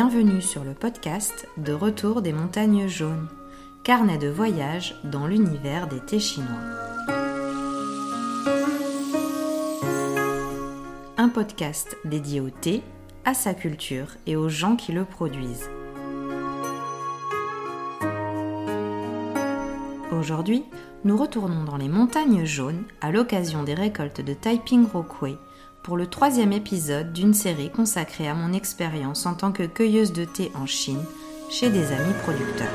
Bienvenue sur le podcast de Retour des montagnes jaunes, carnet de voyage dans l'univers des thés chinois. Un podcast dédié au thé, à sa culture et aux gens qui le produisent. Aujourd'hui, nous retournons dans les montagnes jaunes à l'occasion des récoltes de Taiping Rokway pour le troisième épisode d'une série consacrée à mon expérience en tant que cueilleuse de thé en Chine chez des amis producteurs.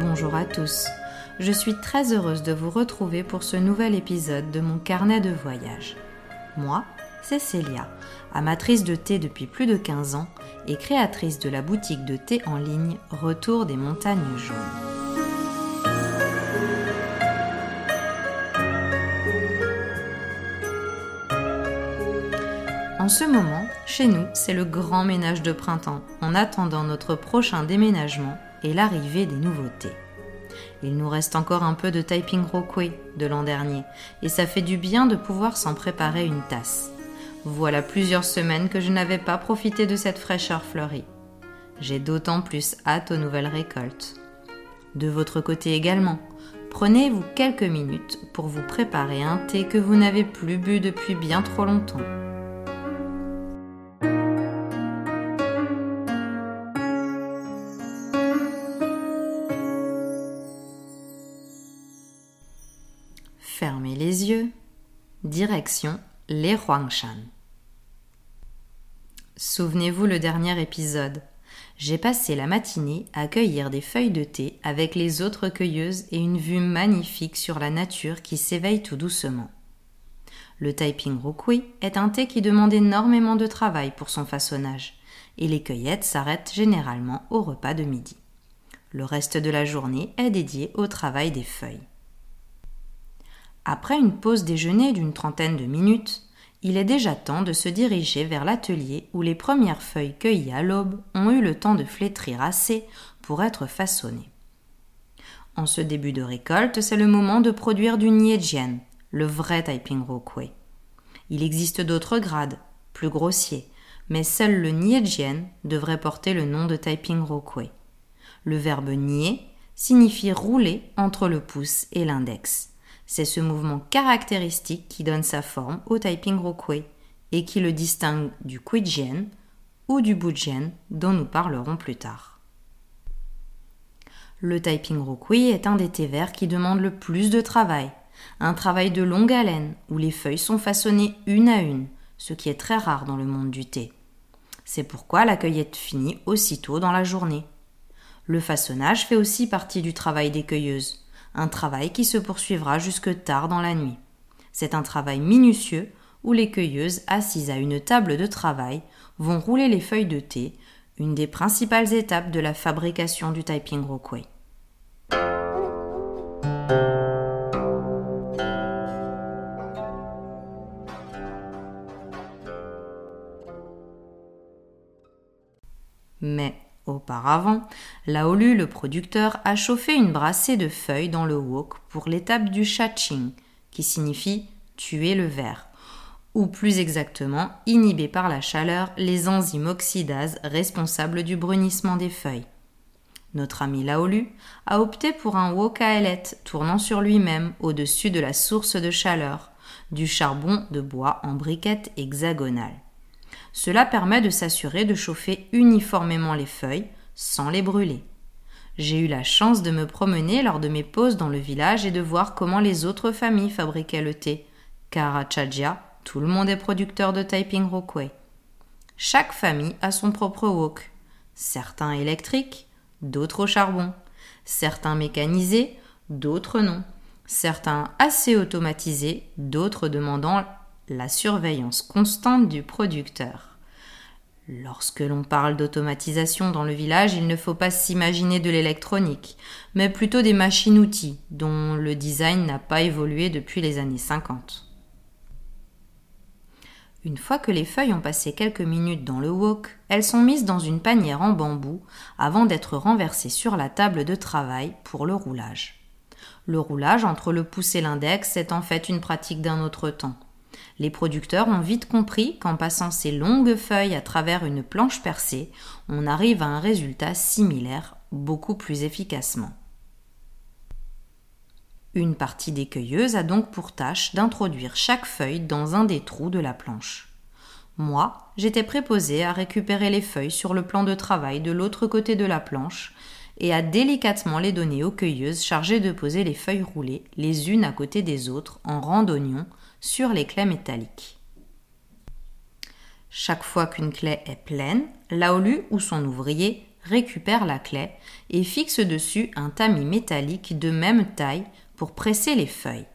Bonjour à tous, je suis très heureuse de vous retrouver pour ce nouvel épisode de mon carnet de voyage. Moi, c'est Célia, amatrice de thé depuis plus de 15 ans et créatrice de la boutique de thé en ligne Retour des montagnes jaunes. En ce moment, chez nous, c'est le grand ménage de printemps, en attendant notre prochain déménagement et l'arrivée des nouveautés. Il nous reste encore un peu de Taiping Rokway de l'an dernier, et ça fait du bien de pouvoir s'en préparer une tasse. Voilà plusieurs semaines que je n'avais pas profité de cette fraîcheur fleurie. J'ai d'autant plus hâte aux nouvelles récoltes. De votre côté également, prenez-vous quelques minutes pour vous préparer un thé que vous n'avez plus bu depuis bien trop longtemps. Les Huangshan. Souvenez-vous le dernier épisode. J'ai passé la matinée à cueillir des feuilles de thé avec les autres cueilleuses et une vue magnifique sur la nature qui s'éveille tout doucement. Le Taiping Rukui est un thé qui demande énormément de travail pour son façonnage, et les cueillettes s'arrêtent généralement au repas de midi. Le reste de la journée est dédié au travail des feuilles. Après une pause déjeuner d'une trentaine de minutes, il est déjà temps de se diriger vers l'atelier où les premières feuilles cueillies à l'aube ont eu le temps de flétrir assez pour être façonnées. En ce début de récolte, c'est le moment de produire du Niejian, le vrai Taiping Rokway. Il existe d'autres grades, plus grossiers, mais seul le Niejian devrait porter le nom de Taiping Rokway. Le verbe nier signifie rouler entre le pouce et l'index. C'est ce mouvement caractéristique qui donne sa forme au Taiping Rokway et qui le distingue du Kuijian ou du Bujian dont nous parlerons plus tard. Le Taiping Rokway est un des thés verts qui demande le plus de travail, un travail de longue haleine où les feuilles sont façonnées une à une, ce qui est très rare dans le monde du thé. C'est pourquoi la cueillette finit aussitôt dans la journée. Le façonnage fait aussi partie du travail des cueilleuses un travail qui se poursuivra jusque tard dans la nuit. C'est un travail minutieux où les cueilleuses, assises à une table de travail, vont rouler les feuilles de thé, une des principales étapes de la fabrication du Taiping Rokway. Auparavant, Laolu, le producteur, a chauffé une brassée de feuilles dans le wok pour l'étape du shaching, qui signifie tuer le verre, ou plus exactement inhiber par la chaleur les enzymes oxydases responsables du brunissement des feuilles. Notre ami Laolu a opté pour un wok à ailettes tournant sur lui-même au-dessus de la source de chaleur, du charbon de bois en briquettes hexagonales. Cela permet de s'assurer de chauffer uniformément les feuilles sans les brûler. J'ai eu la chance de me promener lors de mes pauses dans le village et de voir comment les autres familles fabriquaient le thé, car à Chadja, tout le monde est producteur de Taiping Rokway. Chaque famille a son propre wok, certains électriques, d'autres au charbon, certains mécanisés, d'autres non, certains assez automatisés, d'autres demandant la surveillance constante du producteur. Lorsque l'on parle d'automatisation dans le village, il ne faut pas s'imaginer de l'électronique, mais plutôt des machines-outils dont le design n'a pas évolué depuis les années 50. Une fois que les feuilles ont passé quelques minutes dans le wok, elles sont mises dans une panière en bambou avant d'être renversées sur la table de travail pour le roulage. Le roulage entre le pouce et l'index est en fait une pratique d'un autre temps. Les producteurs ont vite compris qu'en passant ces longues feuilles à travers une planche percée, on arrive à un résultat similaire beaucoup plus efficacement. Une partie des cueilleuses a donc pour tâche d'introduire chaque feuille dans un des trous de la planche. Moi, j'étais préposé à récupérer les feuilles sur le plan de travail de l'autre côté de la planche et à délicatement les donner aux cueilleuses chargées de poser les feuilles roulées les unes à côté des autres en rang d'oignons sur les clés métalliques. Chaque fois qu'une clé est pleine, l'aolu ou son ouvrier récupère la clé et fixe dessus un tamis métallique de même taille pour presser les feuilles.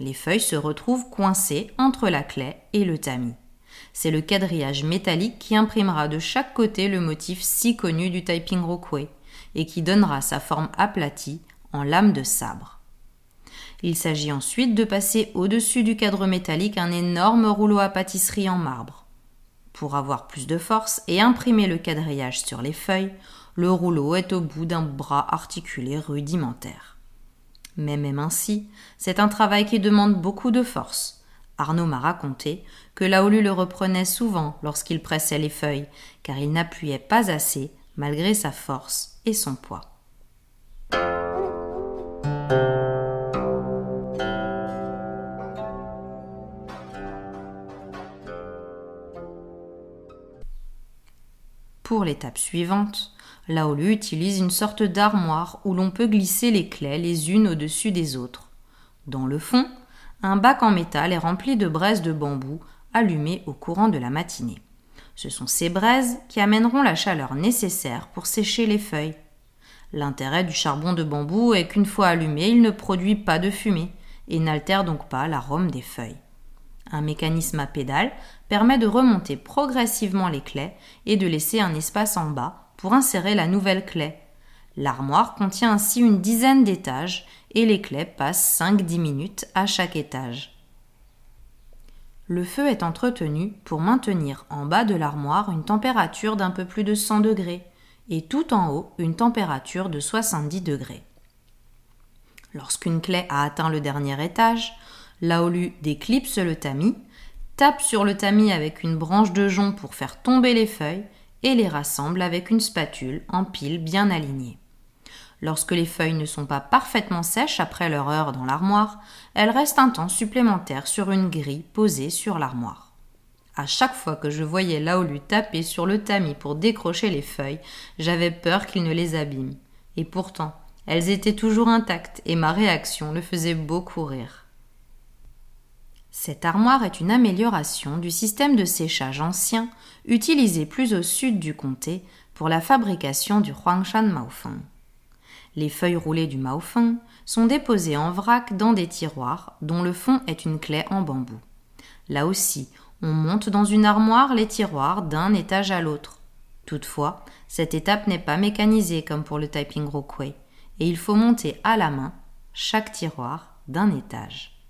Les feuilles se retrouvent coincées entre la clé et le tamis. C'est le quadrillage métallique qui imprimera de chaque côté le motif si connu du typing rockway et qui donnera sa forme aplatie en lame de sabre. Il s'agit ensuite de passer au-dessus du cadre métallique un énorme rouleau à pâtisserie en marbre. Pour avoir plus de force et imprimer le quadrillage sur les feuilles, le rouleau est au bout d'un bras articulé rudimentaire. Mais même ainsi, c'est un travail qui demande beaucoup de force. Arnaud m'a raconté que Laolu le reprenait souvent lorsqu'il pressait les feuilles, car il n'appuyait pas assez malgré sa force son poids. Pour l'étape suivante, Laolu utilise une sorte d'armoire où l'on peut glisser les clés les unes au-dessus des autres. Dans le fond, un bac en métal est rempli de braises de bambou allumées au courant de la matinée. Ce sont ces braises qui amèneront la chaleur nécessaire pour sécher les feuilles. L'intérêt du charbon de bambou est qu'une fois allumé, il ne produit pas de fumée et n'altère donc pas l'arôme des feuilles. Un mécanisme à pédale permet de remonter progressivement les clés et de laisser un espace en bas pour insérer la nouvelle clé. L'armoire contient ainsi une dizaine d'étages et les clés passent 5-10 minutes à chaque étage. Le feu est entretenu pour maintenir en bas de l'armoire une température d'un peu plus de 100 degrés et tout en haut une température de 70 degrés. Lorsqu'une clé a atteint le dernier étage, Laolu déclipse le tamis, tape sur le tamis avec une branche de jonc pour faire tomber les feuilles et les rassemble avec une spatule en pile bien alignée. Lorsque les feuilles ne sont pas parfaitement sèches après leur heure dans l'armoire, elles restent un temps supplémentaire sur une grille posée sur l'armoire. À chaque fois que je voyais Laolu taper sur le tamis pour décrocher les feuilles, j'avais peur qu'il ne les abîme. Et pourtant, elles étaient toujours intactes et ma réaction le faisait beaucoup rire. Cette armoire est une amélioration du système de séchage ancien utilisé plus au sud du comté pour la fabrication du Huangshan Maofeng. Les feuilles roulées du Maofeng sont déposées en vrac dans des tiroirs dont le fond est une clé en bambou. Là aussi, on monte dans une armoire les tiroirs d'un étage à l'autre. Toutefois, cette étape n'est pas mécanisée comme pour le typing rockway, et il faut monter à la main chaque tiroir d'un étage.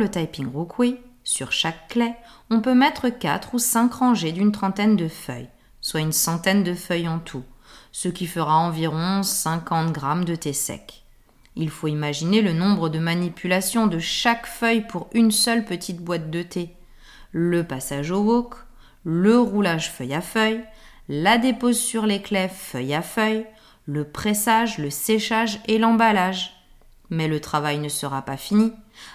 Le typing rockway, sur chaque clé, on peut mettre 4 ou 5 rangées d'une trentaine de feuilles, soit une centaine de feuilles en tout, ce qui fera environ 50 grammes de thé sec. Il faut imaginer le nombre de manipulations de chaque feuille pour une seule petite boîte de thé. Le passage au wok, le roulage feuille à feuille, la dépose sur les clés feuille à feuille, le pressage, le séchage et l'emballage. Mais le travail ne sera pas fini.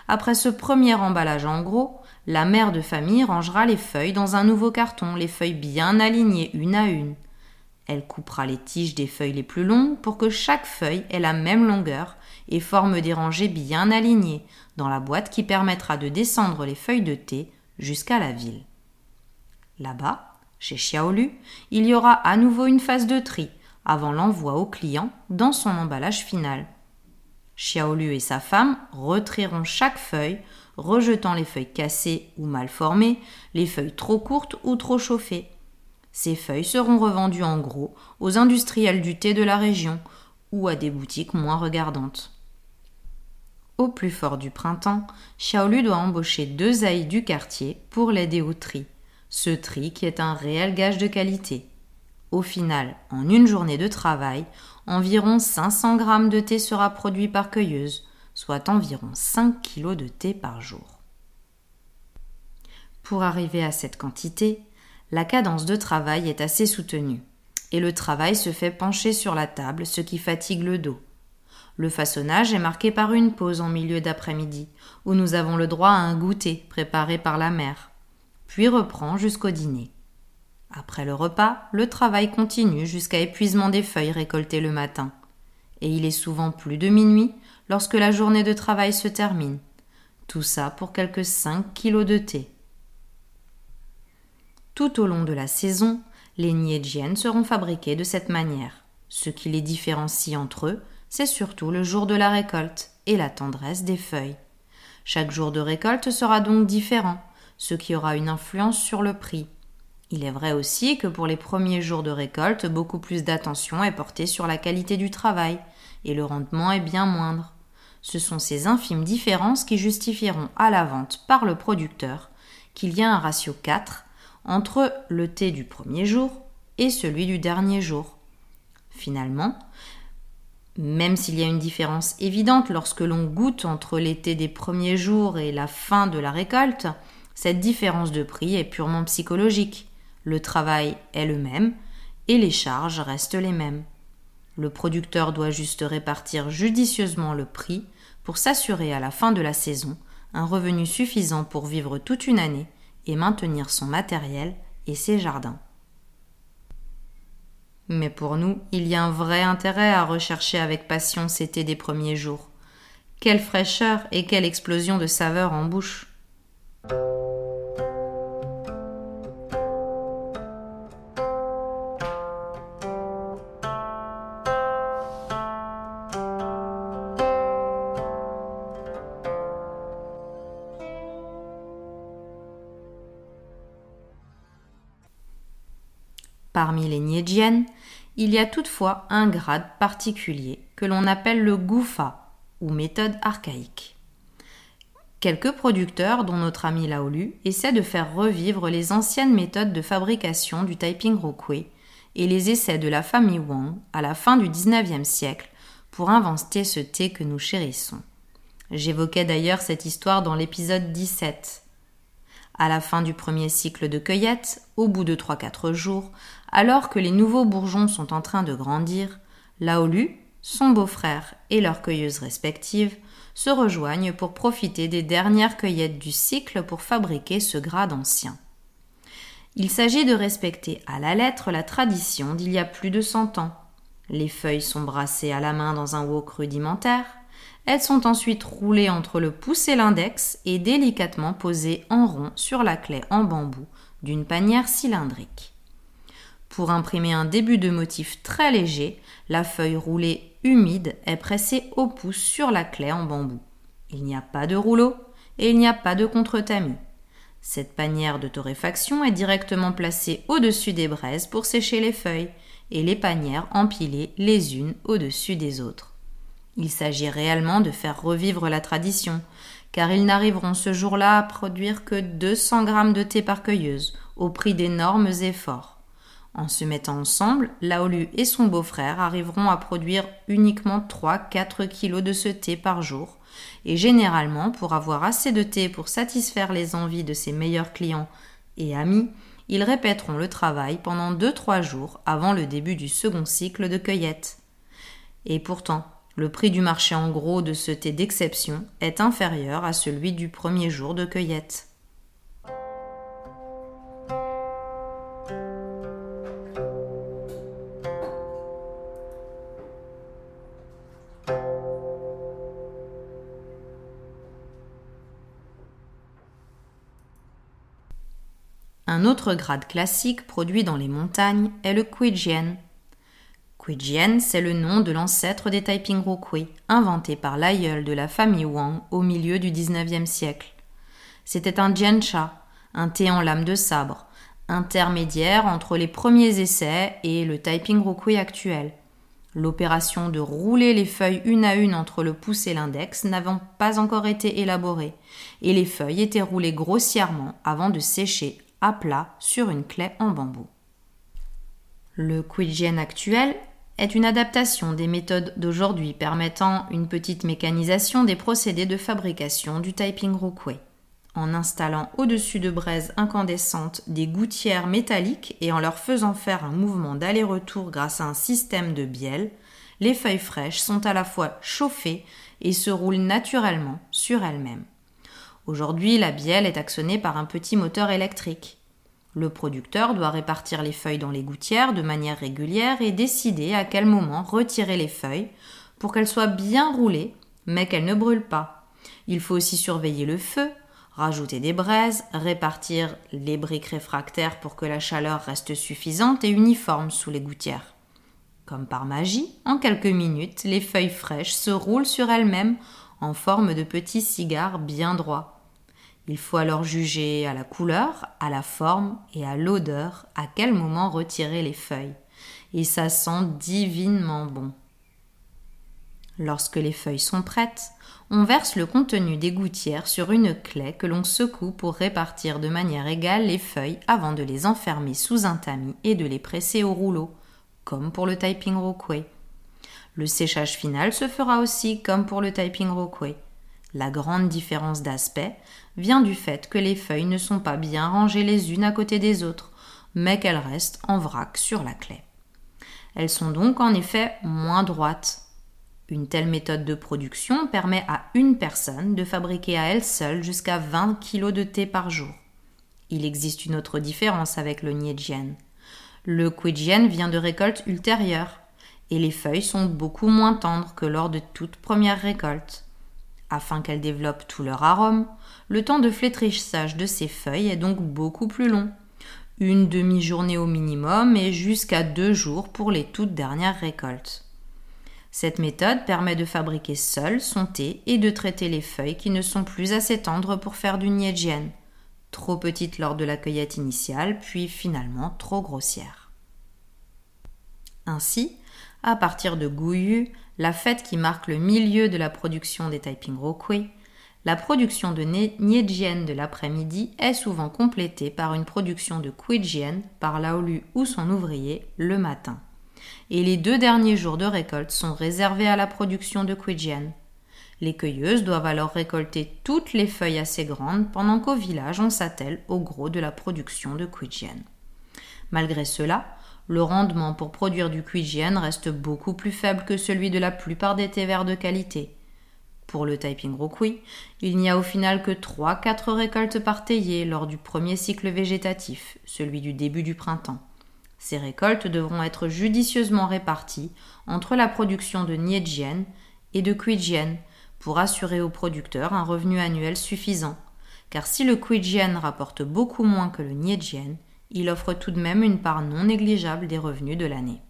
Après ce premier emballage en gros, la mère de famille rangera les feuilles dans un nouveau carton, les feuilles bien alignées une à une. Elle coupera les tiges des feuilles les plus longues pour que chaque feuille ait la même longueur et forme des rangées bien alignées dans la boîte qui permettra de descendre les feuilles de thé jusqu'à la ville. Là-bas, chez Xiaolu, il y aura à nouveau une phase de tri avant l'envoi au client dans son emballage final. Xiaolu et sa femme retrieront chaque feuille, rejetant les feuilles cassées ou mal formées, les feuilles trop courtes ou trop chauffées. Ces feuilles seront revendues en gros aux industriels du thé de la région ou à des boutiques moins regardantes. Au plus fort du printemps, Xiaolu doit embaucher deux aïs du quartier pour l'aider au tri. Ce tri qui est un réel gage de qualité. Au final, en une journée de travail, environ 500 grammes de thé sera produit par cueilleuse, soit environ 5 kilos de thé par jour. Pour arriver à cette quantité, la cadence de travail est assez soutenue, et le travail se fait pencher sur la table, ce qui fatigue le dos. Le façonnage est marqué par une pause en milieu d'après-midi, où nous avons le droit à un goûter préparé par la mère, puis reprend jusqu'au dîner. Après le repas, le travail continue jusqu'à épuisement des feuilles récoltées le matin. Et il est souvent plus de minuit lorsque la journée de travail se termine. Tout ça pour quelques 5 kilos de thé. Tout au long de la saison, les Niejian seront fabriqués de cette manière. Ce qui les différencie entre eux, c'est surtout le jour de la récolte et la tendresse des feuilles. Chaque jour de récolte sera donc différent, ce qui aura une influence sur le prix. Il est vrai aussi que pour les premiers jours de récolte, beaucoup plus d'attention est portée sur la qualité du travail, et le rendement est bien moindre. Ce sont ces infimes différences qui justifieront à la vente par le producteur qu'il y a un ratio 4 entre le thé du premier jour et celui du dernier jour. Finalement, même s'il y a une différence évidente lorsque l'on goûte entre l'été des premiers jours et la fin de la récolte, cette différence de prix est purement psychologique. Le travail est le même et les charges restent les mêmes. Le producteur doit juste répartir judicieusement le prix pour s'assurer à la fin de la saison un revenu suffisant pour vivre toute une année et maintenir son matériel et ses jardins. Mais pour nous, il y a un vrai intérêt à rechercher avec passion ces thés des premiers jours. Quelle fraîcheur et quelle explosion de saveurs en bouche. Il y a toutefois un grade particulier que l'on appelle le Gufa ou méthode archaïque. Quelques producteurs, dont notre ami Laolu, essaient de faire revivre les anciennes méthodes de fabrication du Taiping Rokui et les essais de la famille Wang à la fin du XIXe siècle pour inventer ce thé que nous chérissons. J'évoquais d'ailleurs cette histoire dans l'épisode 17. À la fin du premier cycle de cueillette, au bout de 3-4 jours, alors que les nouveaux bourgeons sont en train de grandir, Laolu, son beau-frère et leurs cueilleuses respectives se rejoignent pour profiter des dernières cueillettes du cycle pour fabriquer ce grade ancien. Il s'agit de respecter à la lettre la tradition d'il y a plus de cent ans. Les feuilles sont brassées à la main dans un wok rudimentaire, elles sont ensuite roulées entre le pouce et l'index et délicatement posées en rond sur la clé en bambou d'une panière cylindrique. Pour imprimer un début de motif très léger, la feuille roulée humide est pressée au pouce sur la clé en bambou. Il n'y a pas de rouleau et il n'y a pas de contre-tamis. Cette panière de torréfaction est directement placée au-dessus des braises pour sécher les feuilles et les panières empilées les unes au-dessus des autres. Il s'agit réellement de faire revivre la tradition, car ils n'arriveront ce jour-là à produire que 200 grammes de thé par cueilleuse, au prix d'énormes efforts. En se mettant ensemble, Laolu et son beau-frère arriveront à produire uniquement 3-4 kilos de ce thé par jour, et généralement, pour avoir assez de thé pour satisfaire les envies de ses meilleurs clients et amis, ils répéteront le travail pendant 2-3 jours avant le début du second cycle de cueillette. Et pourtant, le prix du marché en gros de ce thé d'exception est inférieur à celui du premier jour de cueillette. Un autre grade classique produit dans les montagnes est le Kuijian, Kuijian, c'est le nom de l'ancêtre des Taiping Rokui, inventé par l'aïeul de la famille Wang au milieu du XIXe siècle. C'était un jiancha, un thé en lame de sabre, intermédiaire entre les premiers essais et le Taiping Rokui actuel. L'opération de rouler les feuilles une à une entre le pouce et l'index n'avant pas encore été élaborée, et les feuilles étaient roulées grossièrement avant de sécher à plat sur une clé en bambou. Le Quidgen actuel est une adaptation des méthodes d'aujourd'hui permettant une petite mécanisation des procédés de fabrication du typing rockway en installant au-dessus de braises incandescentes des gouttières métalliques et en leur faisant faire un mouvement d'aller-retour grâce à un système de bielle, les feuilles fraîches sont à la fois chauffées et se roulent naturellement sur elles-mêmes. Aujourd'hui, la bielle est actionnée par un petit moteur électrique. Le producteur doit répartir les feuilles dans les gouttières de manière régulière et décider à quel moment retirer les feuilles pour qu'elles soient bien roulées mais qu'elles ne brûlent pas. Il faut aussi surveiller le feu, rajouter des braises, répartir les briques réfractaires pour que la chaleur reste suffisante et uniforme sous les gouttières. Comme par magie, en quelques minutes, les feuilles fraîches se roulent sur elles-mêmes en forme de petits cigares bien droits. Il faut alors juger à la couleur, à la forme et à l'odeur à quel moment retirer les feuilles. Et ça sent divinement bon. Lorsque les feuilles sont prêtes, on verse le contenu des gouttières sur une clé que l'on secoue pour répartir de manière égale les feuilles avant de les enfermer sous un tamis et de les presser au rouleau, comme pour le typing rockway. Le séchage final se fera aussi comme pour le typing rockway. La grande différence d'aspect vient du fait que les feuilles ne sont pas bien rangées les unes à côté des autres, mais qu'elles restent en vrac sur la clé. Elles sont donc en effet moins droites, une telle méthode de production permet à une personne de fabriquer à elle seule jusqu'à 20 kg de thé par jour. Il existe une autre différence avec le Niedjian. Le Quidjian vient de récoltes ultérieures et les feuilles sont beaucoup moins tendres que lors de toute première récolte. Afin qu'elles développent tout leur arôme, le temps de flétrissage de ces feuilles est donc beaucoup plus long. Une demi-journée au minimum et jusqu'à deux jours pour les toutes dernières récoltes. Cette méthode permet de fabriquer seul son thé et de traiter les feuilles qui ne sont plus assez tendres pour faire du niedjian, trop petites lors de la cueillette initiale, puis finalement trop grossières. Ainsi, à partir de Gouyu, la fête qui marque le milieu de la production des Taiping Rokui, la production de niedjian de l'après-midi est souvent complétée par une production de Kuijian par Laolu ou son ouvrier le matin et les deux derniers jours de récolte sont réservés à la production de Quidjian. Les cueilleuses doivent alors récolter toutes les feuilles assez grandes pendant qu'au village on s'attelle au gros de la production de Quidjian. Malgré cela, le rendement pour produire du Quidjian reste beaucoup plus faible que celui de la plupart des thés verts de qualité. Pour le Taiping Rokui, il n'y a au final que 3-4 récoltes par théier lors du premier cycle végétatif, celui du début du printemps. Ces récoltes devront être judicieusement réparties entre la production de Niedjian et de Quidjian pour assurer aux producteurs un revenu annuel suffisant. Car si le Quidjian rapporte beaucoup moins que le il offre tout de même une part non négligeable des revenus de l'année.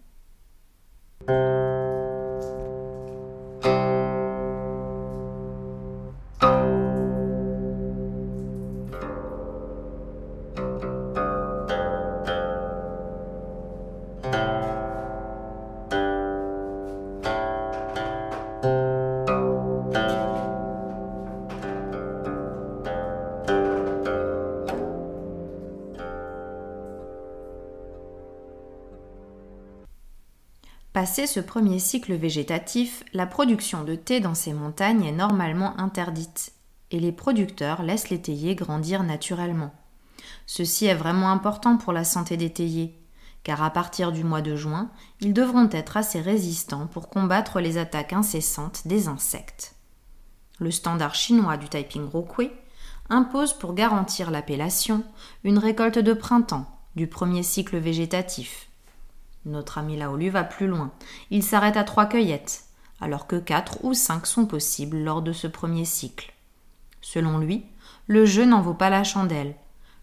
Passé ce premier cycle végétatif, la production de thé dans ces montagnes est normalement interdite et les producteurs laissent les théiers grandir naturellement. Ceci est vraiment important pour la santé des théiers, car à partir du mois de juin, ils devront être assez résistants pour combattre les attaques incessantes des insectes. Le standard chinois du Taiping Rokui impose pour garantir l'appellation une récolte de printemps du premier cycle végétatif, notre ami Laolu va plus loin. Il s'arrête à trois cueillettes, alors que quatre ou cinq sont possibles lors de ce premier cycle. Selon lui, le jeu n'en vaut pas la chandelle.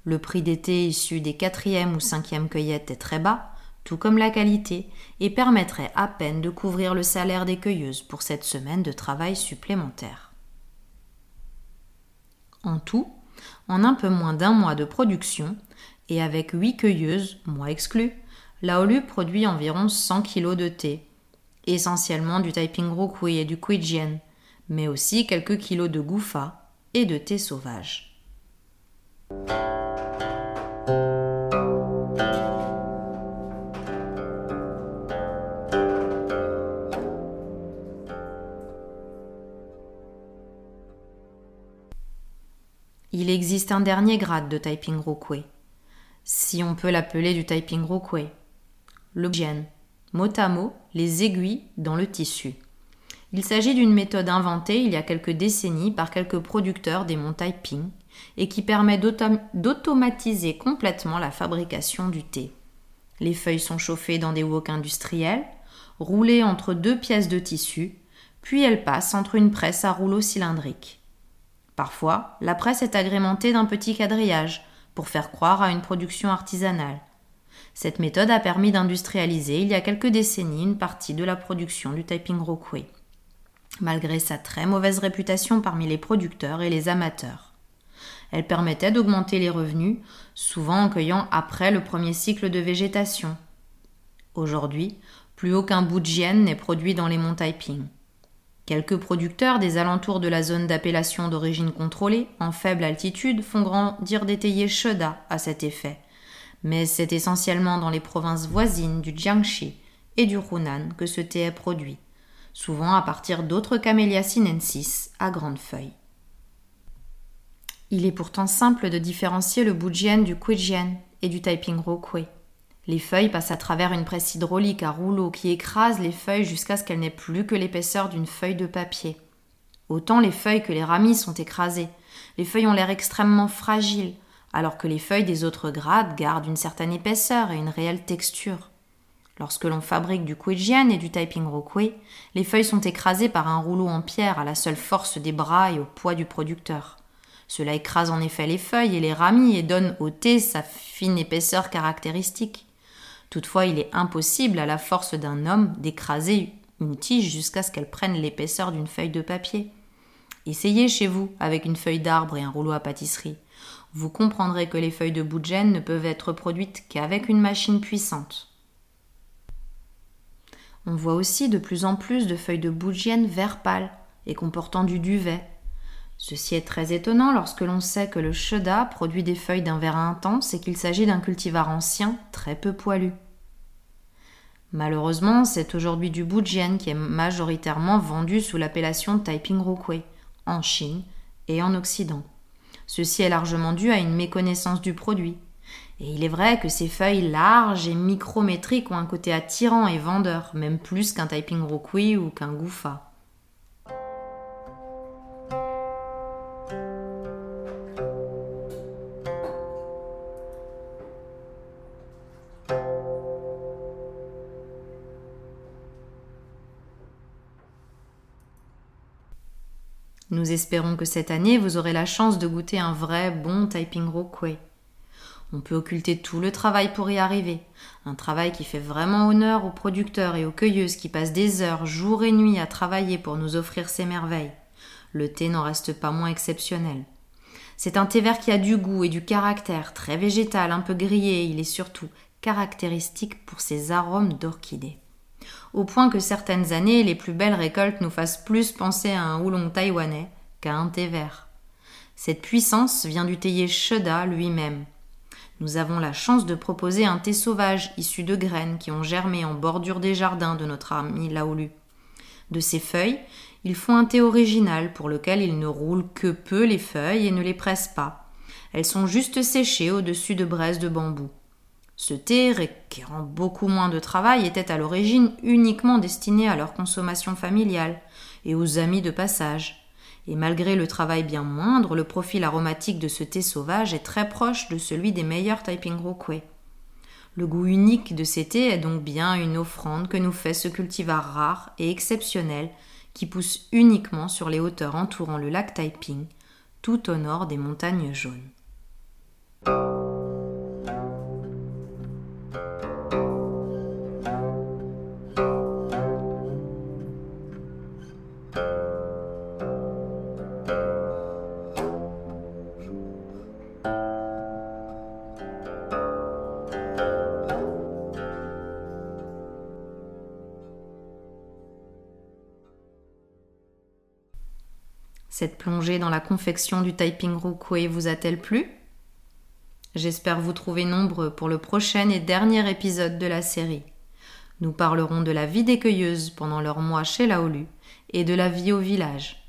Le prix d'été issu des quatrième ou cinquième cueillettes est très bas, tout comme la qualité, et permettrait à peine de couvrir le salaire des cueilleuses pour cette semaine de travail supplémentaire. En tout, en un peu moins d'un mois de production, et avec huit cueilleuses, moi exclus, Laolu produit environ 100 kg de thé. essentiellement du Taiping Rokui et du Kuijian, mais aussi quelques kilos de goufa et de thé sauvage. Il existe un dernier grade de Taiping Rokui, si on peut l'appeler du Taiping Rokui, le mot à mot les aiguilles dans le tissu. Il s'agit d'une méthode inventée il y a quelques décennies par quelques producteurs des monts Taiping et qui permet d'automatiser complètement la fabrication du thé. Les feuilles sont chauffées dans des woks industriels, roulées entre deux pièces de tissu, puis elles passent entre une presse à rouleau cylindrique. Parfois, la presse est agrémentée d'un petit quadrillage pour faire croire à une production artisanale. Cette méthode a permis d'industrialiser il y a quelques décennies une partie de la production du Taiping Rokui, malgré sa très mauvaise réputation parmi les producteurs et les amateurs. Elle permettait d'augmenter les revenus, souvent en cueillant après le premier cycle de végétation. Aujourd'hui, plus aucun bout de n'est produit dans les monts Taiping. Quelques producteurs des alentours de la zone d'appellation d'origine contrôlée, en faible altitude, font grandir des théiers Sheda à cet effet. Mais c'est essentiellement dans les provinces voisines du Jiangxi et du Hunan que ce thé est produit, souvent à partir d'autres Camellia sinensis à grandes feuilles. Il est pourtant simple de différencier le Bujian du Kuijian et du Taiping Rokui. Les feuilles passent à travers une presse hydraulique à rouleau qui écrase les feuilles jusqu'à ce qu'elles n'aient plus que l'épaisseur d'une feuille de papier. Autant les feuilles que les ramis sont écrasées. Les feuilles ont l'air extrêmement fragiles, alors que les feuilles des autres grades gardent une certaine épaisseur et une réelle texture. Lorsque l'on fabrique du Kuijian et du Taiping Rokui, les feuilles sont écrasées par un rouleau en pierre à la seule force des bras et au poids du producteur. Cela écrase en effet les feuilles et les ramis et donne au thé sa fine épaisseur caractéristique. Toutefois, il est impossible à la force d'un homme d'écraser une tige jusqu'à ce qu'elle prenne l'épaisseur d'une feuille de papier. Essayez chez vous avec une feuille d'arbre et un rouleau à pâtisserie. Vous comprendrez que les feuilles de bout de ne peuvent être produites qu'avec une machine puissante. On voit aussi de plus en plus de feuilles de bout de vert pâle et comportant du duvet, Ceci est très étonnant lorsque l'on sait que le cheda produit des feuilles d'un vert intense et qu'il s'agit d'un cultivar ancien très peu poilu. Malheureusement, c'est aujourd'hui du Bujian qui est majoritairement vendu sous l'appellation Taiping Rokui, en Chine et en Occident. Ceci est largement dû à une méconnaissance du produit. Et il est vrai que ces feuilles larges et micrométriques ont un côté attirant et vendeur, même plus qu'un Taiping Rokui ou qu'un Gufa. Espérons que cette année vous aurez la chance de goûter un vrai bon Taiping Rokui. On peut occulter tout le travail pour y arriver, un travail qui fait vraiment honneur aux producteurs et aux cueilleuses qui passent des heures, jour et nuit à travailler pour nous offrir ces merveilles. Le thé n'en reste pas moins exceptionnel. C'est un thé vert qui a du goût et du caractère, très végétal, un peu grillé, il est surtout caractéristique pour ses arômes d'orchidées au point que certaines années les plus belles récoltes nous fassent plus penser à un houlong taïwanais un thé vert. Cette puissance vient du théier Sheda lui-même. Nous avons la chance de proposer un thé sauvage issu de graines qui ont germé en bordure des jardins de notre ami Laolu. De ces feuilles, ils font un thé original pour lequel ils ne roulent que peu les feuilles et ne les pressent pas. Elles sont juste séchées au-dessus de braises de bambou. Ce thé, requérant beaucoup moins de travail, était à l'origine uniquement destiné à leur consommation familiale et aux amis de passage. Et malgré le travail bien moindre, le profil aromatique de ce thé sauvage est très proche de celui des meilleurs Taiping Rokui. Le goût unique de ces thés est donc bien une offrande que nous fait ce cultivar rare et exceptionnel qui pousse uniquement sur les hauteurs entourant le lac Taiping, tout au nord des montagnes jaunes. Cette plongée dans la confection du Taiping Rukui vous a-t-elle plu? J'espère vous trouver nombreux pour le prochain et dernier épisode de la série. Nous parlerons de la vie des cueilleuses pendant leur mois chez Laolu et de la vie au village.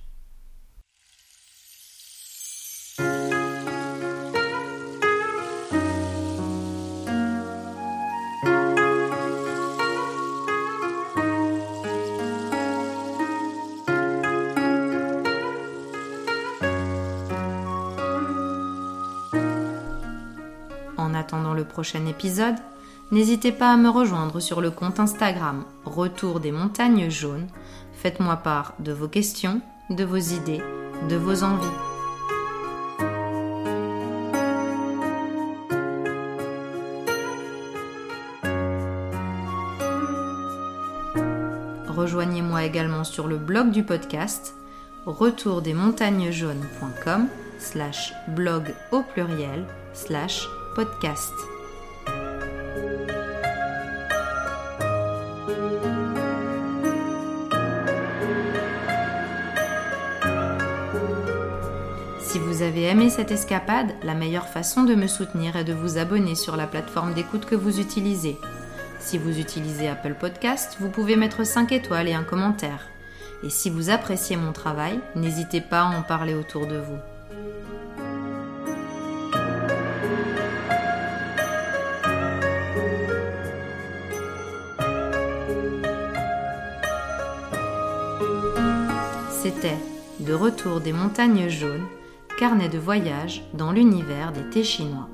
Attendant le prochain épisode, n'hésitez pas à me rejoindre sur le compte Instagram Retour des montagnes jaunes. Faites-moi part de vos questions, de vos idées, de vos envies. Rejoignez-moi également sur le blog du podcast retourdesmontagnesjaunes.com slash blog au pluriel slash Si vous avez aimé cette escapade, la meilleure façon de me soutenir est de vous abonner sur la plateforme d'écoute que vous utilisez. Si vous utilisez Apple Podcast, vous pouvez mettre 5 étoiles et un commentaire. Et si vous appréciez mon travail, n'hésitez pas à en parler autour de vous. Retour des montagnes jaunes, carnet de voyage dans l'univers des thés chinois.